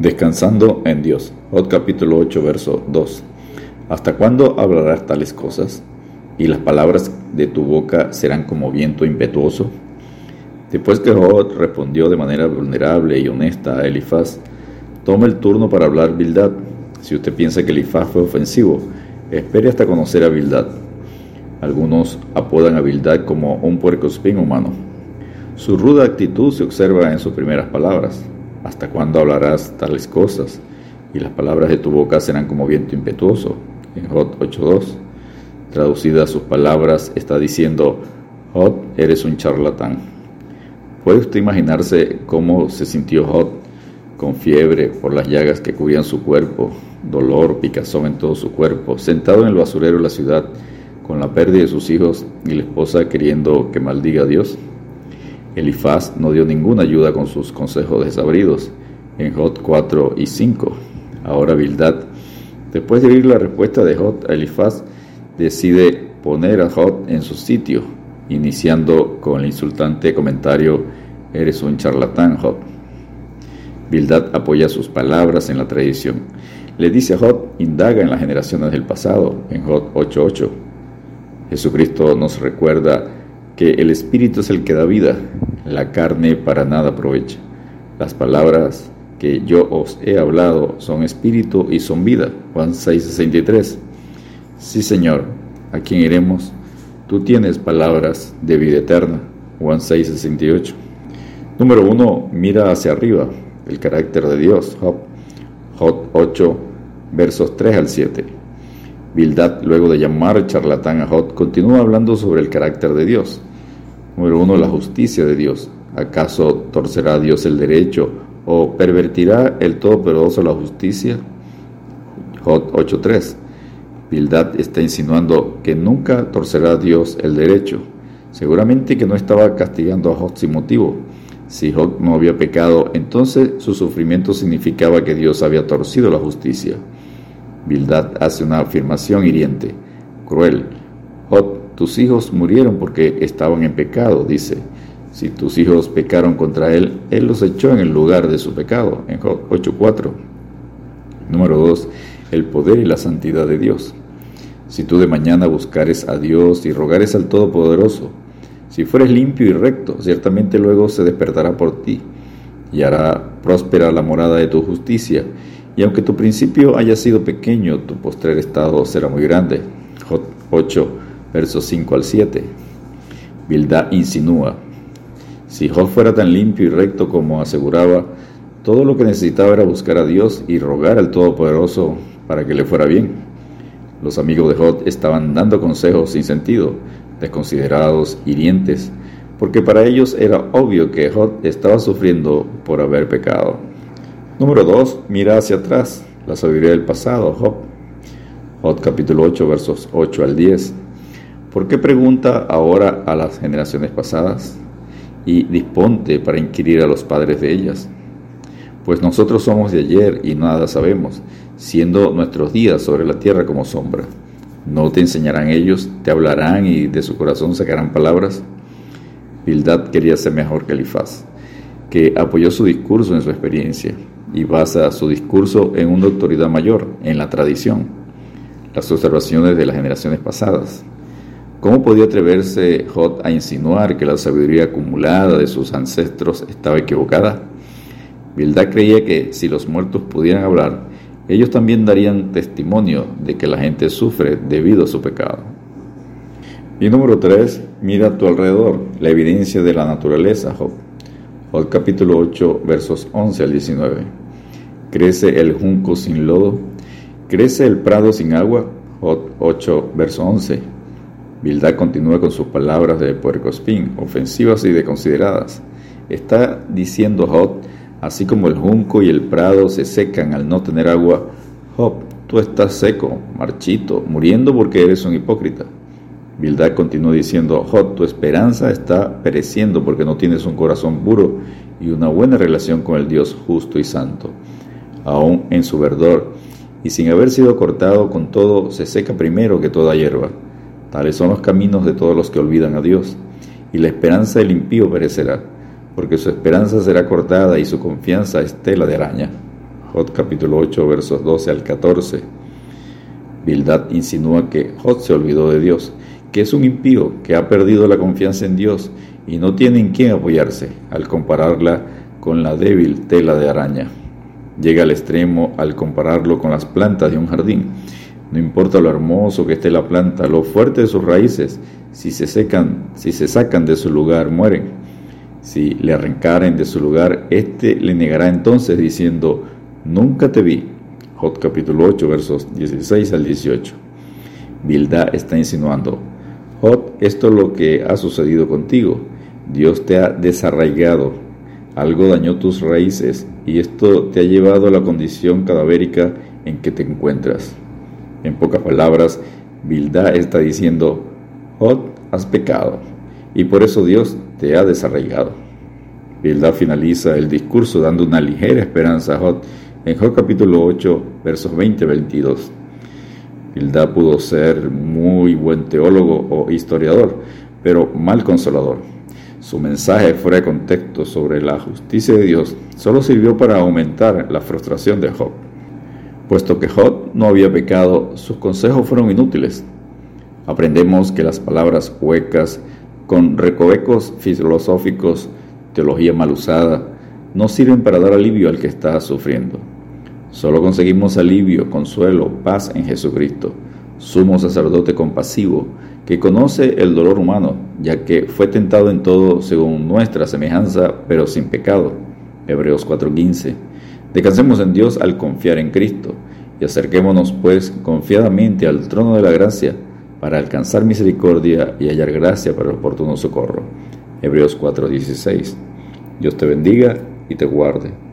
Descansando en Dios. Capítulo 8, verso 2. ¿Hasta cuándo hablarás tales cosas? ¿Y las palabras de tu boca serán como viento impetuoso? Después que Jod respondió de manera vulnerable y honesta a Elifaz, toma el turno para hablar Bildad. Si usted piensa que Elifaz fue ofensivo, espere hasta conocer a Bildad. Algunos apodan a Bildad como un puercoespín humano. Su ruda actitud se observa en sus primeras palabras. ¿Hasta cuándo hablarás tales cosas? Y las palabras de tu boca serán como viento impetuoso. En Jod 8.2, traducida sus palabras, está diciendo, Jod, eres un charlatán. ¿Puede usted imaginarse cómo se sintió Jod con fiebre por las llagas que cubrían su cuerpo, dolor, picazón en todo su cuerpo, sentado en el basurero de la ciudad, con la pérdida de sus hijos y la esposa queriendo que maldiga a Dios? Elifaz no dio ninguna ayuda con sus consejos desabridos en Jot 4 y 5. Ahora Bildad, después de oír la respuesta de Jot Elifaz, decide poner a Jot en su sitio, iniciando con el insultante comentario, eres un charlatán, Jot. Bildad apoya sus palabras en la tradición. Le dice a Jot, indaga en las generaciones del pasado, en Jot 8.8. Jesucristo nos recuerda que el espíritu es el que da vida, la carne para nada aprovecha. Las palabras que yo os he hablado son espíritu y son vida. Juan 6:63. Sí, Señor, ¿a quién iremos? Tú tienes palabras de vida eterna. Juan 6:68. Número 1. Mira hacia arriba, el carácter de Dios. Job, Job 8, versos 3 al 7. Bildad, luego de llamar charlatán a Job, continúa hablando sobre el carácter de Dios. Número uno, la justicia de Dios. ¿Acaso torcerá Dios el derecho o pervertirá el Todopoderoso la justicia? Jod 8.3. Bildad está insinuando que nunca torcerá Dios el derecho. Seguramente que no estaba castigando a Jod sin motivo. Si Jod no había pecado, entonces su sufrimiento significaba que Dios había torcido la justicia. Bildad hace una afirmación hiriente, cruel. Tus hijos murieron porque estaban en pecado, dice. Si tus hijos pecaron contra él, él los echó en el lugar de su pecado, en 8.4. Número 2. El poder y la santidad de Dios. Si tú de mañana buscares a Dios y rogares al Todopoderoso, si fueres limpio y recto, ciertamente luego se despertará por ti y hará próspera la morada de tu justicia. Y aunque tu principio haya sido pequeño, tu postrer estado será muy grande. 8 versos 5 al 7. Bildad insinúa, si Job fuera tan limpio y recto como aseguraba, todo lo que necesitaba era buscar a Dios y rogar al Todopoderoso para que le fuera bien. Los amigos de Job estaban dando consejos sin sentido, desconsiderados, hirientes, porque para ellos era obvio que Job estaba sufriendo por haber pecado. Número 2. Mira hacia atrás, la sabiduría del pasado, Job. Job capítulo 8 versos 8 al 10. ¿Por qué pregunta ahora a las generaciones pasadas? Y disponte para inquirir a los padres de ellas. Pues nosotros somos de ayer y nada sabemos, siendo nuestros días sobre la tierra como sombra. ¿No te enseñarán ellos, te hablarán y de su corazón sacarán palabras? Bildad quería ser mejor que Elifaz, que apoyó su discurso en su experiencia y basa su discurso en una autoridad mayor, en la tradición, las observaciones de las generaciones pasadas. ¿Cómo podía atreverse Jod a insinuar que la sabiduría acumulada de sus ancestros estaba equivocada? Bildad creía que si los muertos pudieran hablar, ellos también darían testimonio de que la gente sufre debido a su pecado. Y número 3, mira a tu alrededor la evidencia de la naturaleza, Job. Job capítulo 8, versos 11 al 19. ¿Crece el junco sin lodo? ¿Crece el prado sin agua? Job 8, verso 11. Bildad continúa con sus palabras de puercoespín, ofensivas y desconsideradas. Está diciendo Job, así como el junco y el prado se secan al no tener agua, Job, tú estás seco, marchito, muriendo porque eres un hipócrita. Bildad continúa diciendo, Job, tu esperanza está pereciendo porque no tienes un corazón puro y una buena relación con el Dios justo y santo. Aún en su verdor, y sin haber sido cortado con todo, se seca primero que toda hierba. Tales son los caminos de todos los que olvidan a Dios, y la esperanza del impío perecerá, porque su esperanza será cortada y su confianza es tela de araña. Jod capítulo 8 versos 12 al 14. Bildad insinúa que Jod se olvidó de Dios, que es un impío, que ha perdido la confianza en Dios y no tiene en quién apoyarse, al compararla con la débil tela de araña. Llega al extremo al compararlo con las plantas de un jardín. No importa lo hermoso que esté la planta, lo fuerte de sus raíces, si se secan, si se sacan de su lugar, mueren. Si le arrancaren de su lugar, éste le negará entonces diciendo, nunca te vi. Jot capítulo 8 versos 16 al 18. Bilda está insinuando, Jot, esto es lo que ha sucedido contigo. Dios te ha desarraigado, algo dañó tus raíces y esto te ha llevado a la condición cadavérica en que te encuentras. En pocas palabras, Bilda está diciendo, Jot, has pecado y por eso Dios te ha desarraigado. Bildad finaliza el discurso dando una ligera esperanza a Jod en Jod capítulo 8, versos 20-22. Bildad pudo ser muy buen teólogo o historiador, pero mal consolador. Su mensaje fuera de contexto sobre la justicia de Dios solo sirvió para aumentar la frustración de Job. Puesto que Job no había pecado, sus consejos fueron inútiles. Aprendemos que las palabras huecas, con recovecos filosóficos, teología mal usada, no sirven para dar alivio al que está sufriendo. Solo conseguimos alivio, consuelo, paz en Jesucristo, sumo sacerdote compasivo, que conoce el dolor humano, ya que fue tentado en todo según nuestra semejanza, pero sin pecado. Hebreos 4:15. Descansemos en Dios al confiar en Cristo, y acerquémonos pues confiadamente al trono de la gracia, para alcanzar misericordia y hallar gracia para el oportuno socorro. Hebreos 4:16. Dios te bendiga y te guarde.